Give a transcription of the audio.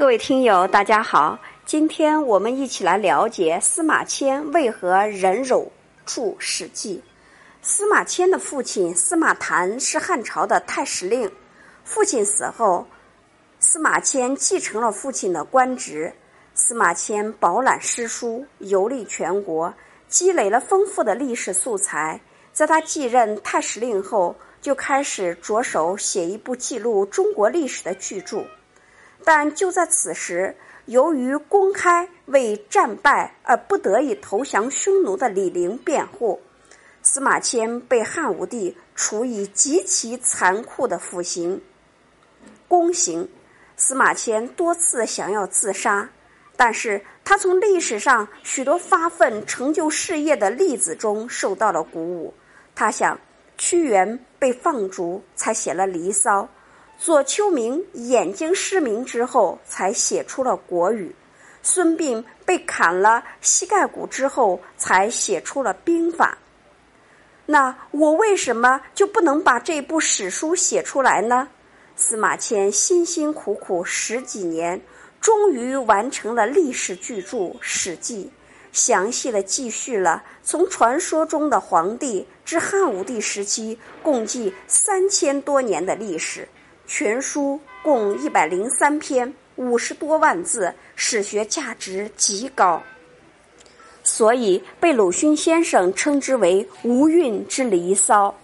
各位听友，大家好，今天我们一起来了解司马迁为何忍辱著《史记》。司马迁的父亲司马谈是汉朝的太史令，父亲死后，司马迁继承了父亲的官职。司马迁饱览诗书，游历全国，积累了丰富的历史素材。在他继任太史令后，就开始着手写一部记录中国历史的巨著。但就在此时，由于公开为战败而不得已投降匈奴的李陵辩护，司马迁被汉武帝处以极其残酷的腐刑——宫刑。司马迁多次想要自杀，但是他从历史上许多发奋成就事业的例子中受到了鼓舞。他想，屈原被放逐，才写了《离骚》。左丘明眼睛失明之后，才写出了《国语》；孙膑被砍了膝盖骨之后，才写出了《兵法》。那我为什么就不能把这部史书写出来呢？司马迁辛辛苦苦十几年，终于完成了历史巨著《史记》，详细的记叙了从传说中的黄帝至汉武帝时期，共计三千多年的历史。全书共一百零三篇，五十多万字，史学价值极高，所以被鲁迅先生称之为“无韵之离骚”。